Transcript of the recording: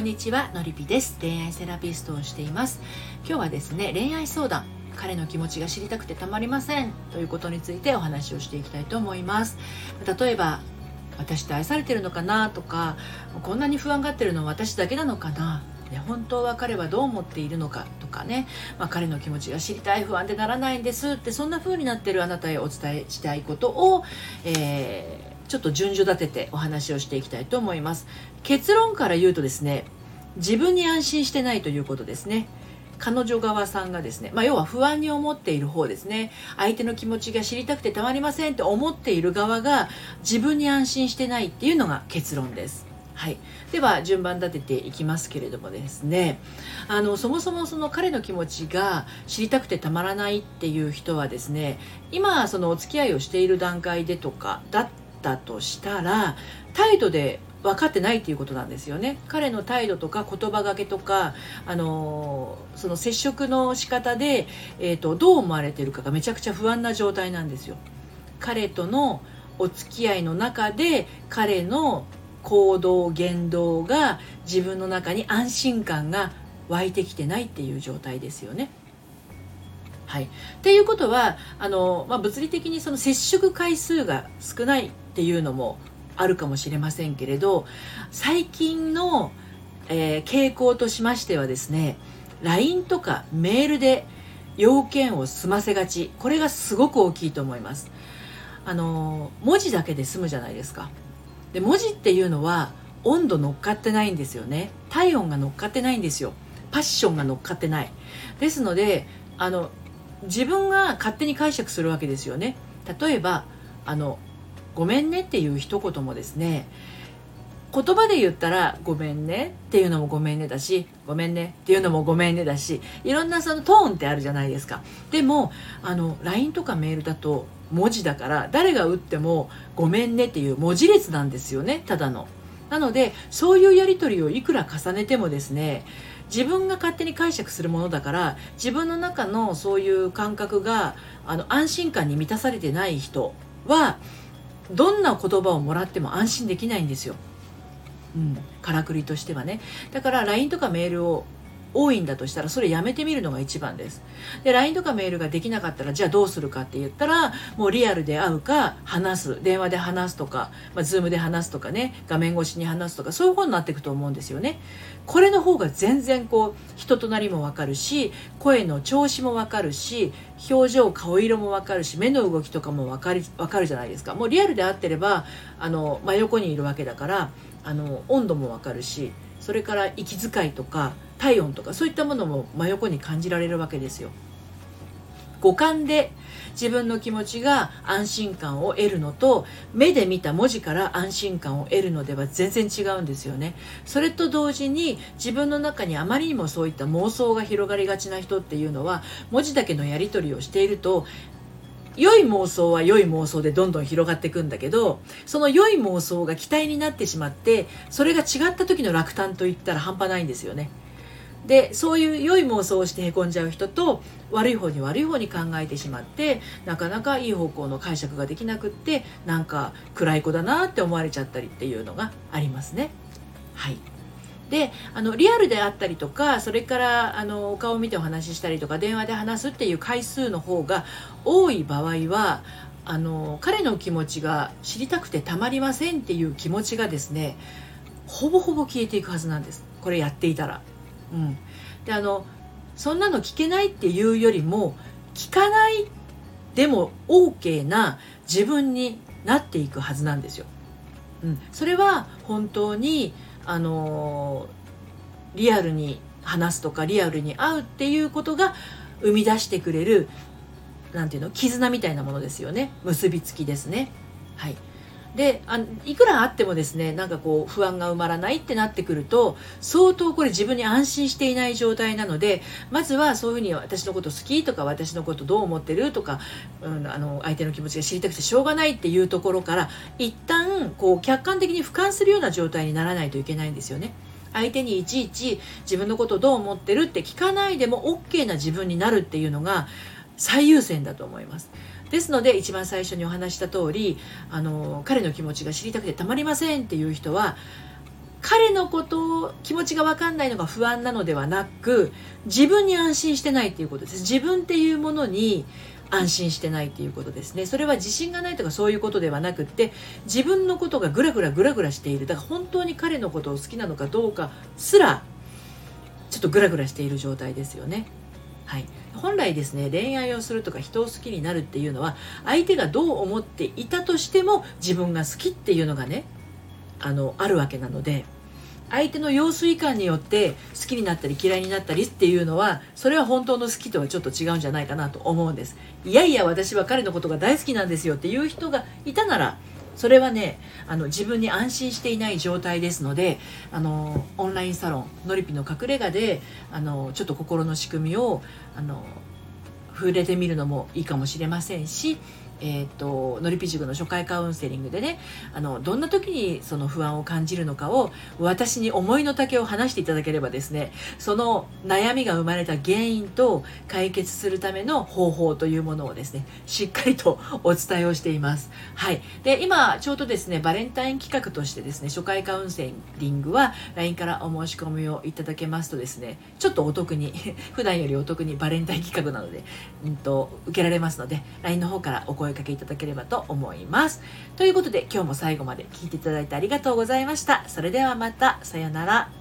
んにちはのりぴです。恋愛セラピストをしています。今日はですね恋愛相談。彼の気持ちが知りたくてたまりません。ということについてお話をしていきたいと思います。例えば私って愛されてるのかなとかこんなに不安がってるのは私だけなのかな。本当は彼はどう思っているのかとかね、まあ、彼の気持ちが知りたい不安でならないんですってそんな風になってるあなたへお伝えしたいことを、えーちょっと順序立ててお話をしていきたいと思います。結論から言うとですね自分に安心してないということですね。彼女側さんがですね、まあ、要は不安に思っている方ですね。相手の気持ちが知りたくてたまりませんって思っている側が自分に安心してないっていうのが結論です。はい、では順番立てていきますけれどもですね。あのそもそもその彼の気持ちが知りたくてたまらないっていう人はですね今そのお付き合いをしている段階でとかだったとしたら態度で分かってないっていうことなんですよね。彼の態度とか言葉がけとか、あのその接触の仕方で、えーと、どう思われてるかがめちゃくちゃ不安な状態なんですよ。彼とのお付き合いの中で彼の行動言動が自分の中に安心感が湧いてきてないっていう状態ですよね。はい、っていうことはあの、まあ、物理的にその接触回数が少ないっていうのもあるかもしれませんけれど最近の、えー、傾向としましてはですね LINE とかメールで要件を済ませがち。これがすごく大きいと思います。あの文字だけで済むじゃないですか。で文字っていうのは温度乗っかってないんですよね。体温が乗っかってないんですよ。パッションが乗っかってない。ですのであの自分が勝手に解釈するわけですよね。例えばあのごめんねっていう一言もですね言葉で言ったらごめんねっていうのもごめんねだしごめんねっていうのもごめんねだしいろんなそのトーンってあるじゃないですか。でもあの LINE とかメールだと文字だから誰が打ってもごめんねっていう文字列なんですよねただの。なのでそういうやり取りをいくら重ねてもですね自分が勝手に解釈するものだから自分の中のそういう感覚があの安心感に満たされてない人はどんな言葉をもらっても安心できないんですよ。うん、からくりとしてはねだから LINE とかメールを多いんだとしたらそれやめてみるのが一番です。で LINE とかメールができなかったらじゃあどうするかって言ったらもうリアルで会うか話す。電話で話すとか、まあ、Zoom で話すとかね画面越しに話すとかそういう方になっていくと思うんですよね。これの方が全然こう人となりもわかるし声の調子もわかるし表情顔色もわかるし目の動きとかもわかりわかるじゃないですか。もうリアルで会ってればあの真横にいるわけだからあの温度もわかるしそれから息遣いとか体温とかそういったものも真横に感じられるわけですよ。五感で自分の気持ちが安心感を得るのと目で見た文字から安心感を得るのでは全然違うんですよねそれと同時に自分の中にあまりにもそういった妄想が広がりがちな人っていうのは文字だけのやり取りをしていると良い妄想は良い妄想でどんどん広がっていくんだけどその良い妄想が期待になってしまってそれが違った時の落胆といったら半端ないんですよねでそういう良い妄想をしてへこんじゃう人と悪い方に悪い方に考えてしまってなかなかいい方向の解釈ができなくってなんか暗い子だなって思われちゃったりっていうのがありますね。はいであのリアルであったりとかそれからあのお顔を見てお話ししたりとか電話で話すっていう回数の方が多い場合はあの彼の気持ちが知りたくてたまりませんっていう気持ちがですねほぼほぼ消えていくはずなんですこれやっていたら。うん、であのそんなの聞けないっていうよりも聞かないでも OK な自分になっていくはずなんですよ。うん、それは本当にあのリアルに話すとかリアルに会うっていうことが生み出してくれるなんていうの絆みたいなものですよね結びつきですね。はいであいくらあってもですねなんかこう不安が埋まらないってなってくると相当これ自分に安心していない状態なのでまずはそういうふうに私のこと好きとか私のことどう思ってるとか、うん、あの相手の気持ちが知りたくてしょうがないっていうところから一旦こう客観的に俯瞰するような状態にならないといけないんですよね。相手にいちいち自分のことどう思ってるって聞かないでも OK な自分になるっていうのが最優先だと思います。ですので一番最初にお話した通りあの彼の気持ちが知りたくてたまりませんっていう人は彼のことを気持ちが分かんないのが不安なのではなく自分に安心してないっていうことです。自分っていうものに安心してないっていうことですね。それは自信がないとかそういうことではなくって自分のことがグラグラグラグラしている。だから本当に彼のことを好きなのかどうかすらちょっとグラグラしている状態ですよね。はい。本来ですね恋愛をするとか人を好きになるっていうのは相手がどう思っていたとしても自分が好きっていうのがねあのあるわけなので相手の様子いかんによって好きになったり嫌いになったりっていうのはそれは本当の好きとはちょっと違うんじゃないかなと思うんです。いやいや私は彼のことが大好きなんですよっていう人がいたならそれはねあの自分に安心していない状態ですのであのオンラインサロンのりぴの隠れ家であのちょっと心の仕組みをあの触れてみるのもいいかもしれませんしえーと、のりぴ塾の初回カウンセリングでねあのどんな時にその不安を感じるのかを私に思いの丈を話していただければですねその悩みが生まれた原因と解決するための方法というものをですねしっかりとお伝えをしています。はい、で今ちょうどですねバレンタイン企画としてですね初回カウンセリングは LINE からお申し込みをいただけますとですねちょっとお得に 普段よりお得にバレンタイン企画なので、うんと受けられますので LINE の方からお声声かけいただければと思います。ということで今日も最後まで聞いていただいてありがとうございました。それではまた。さよなら。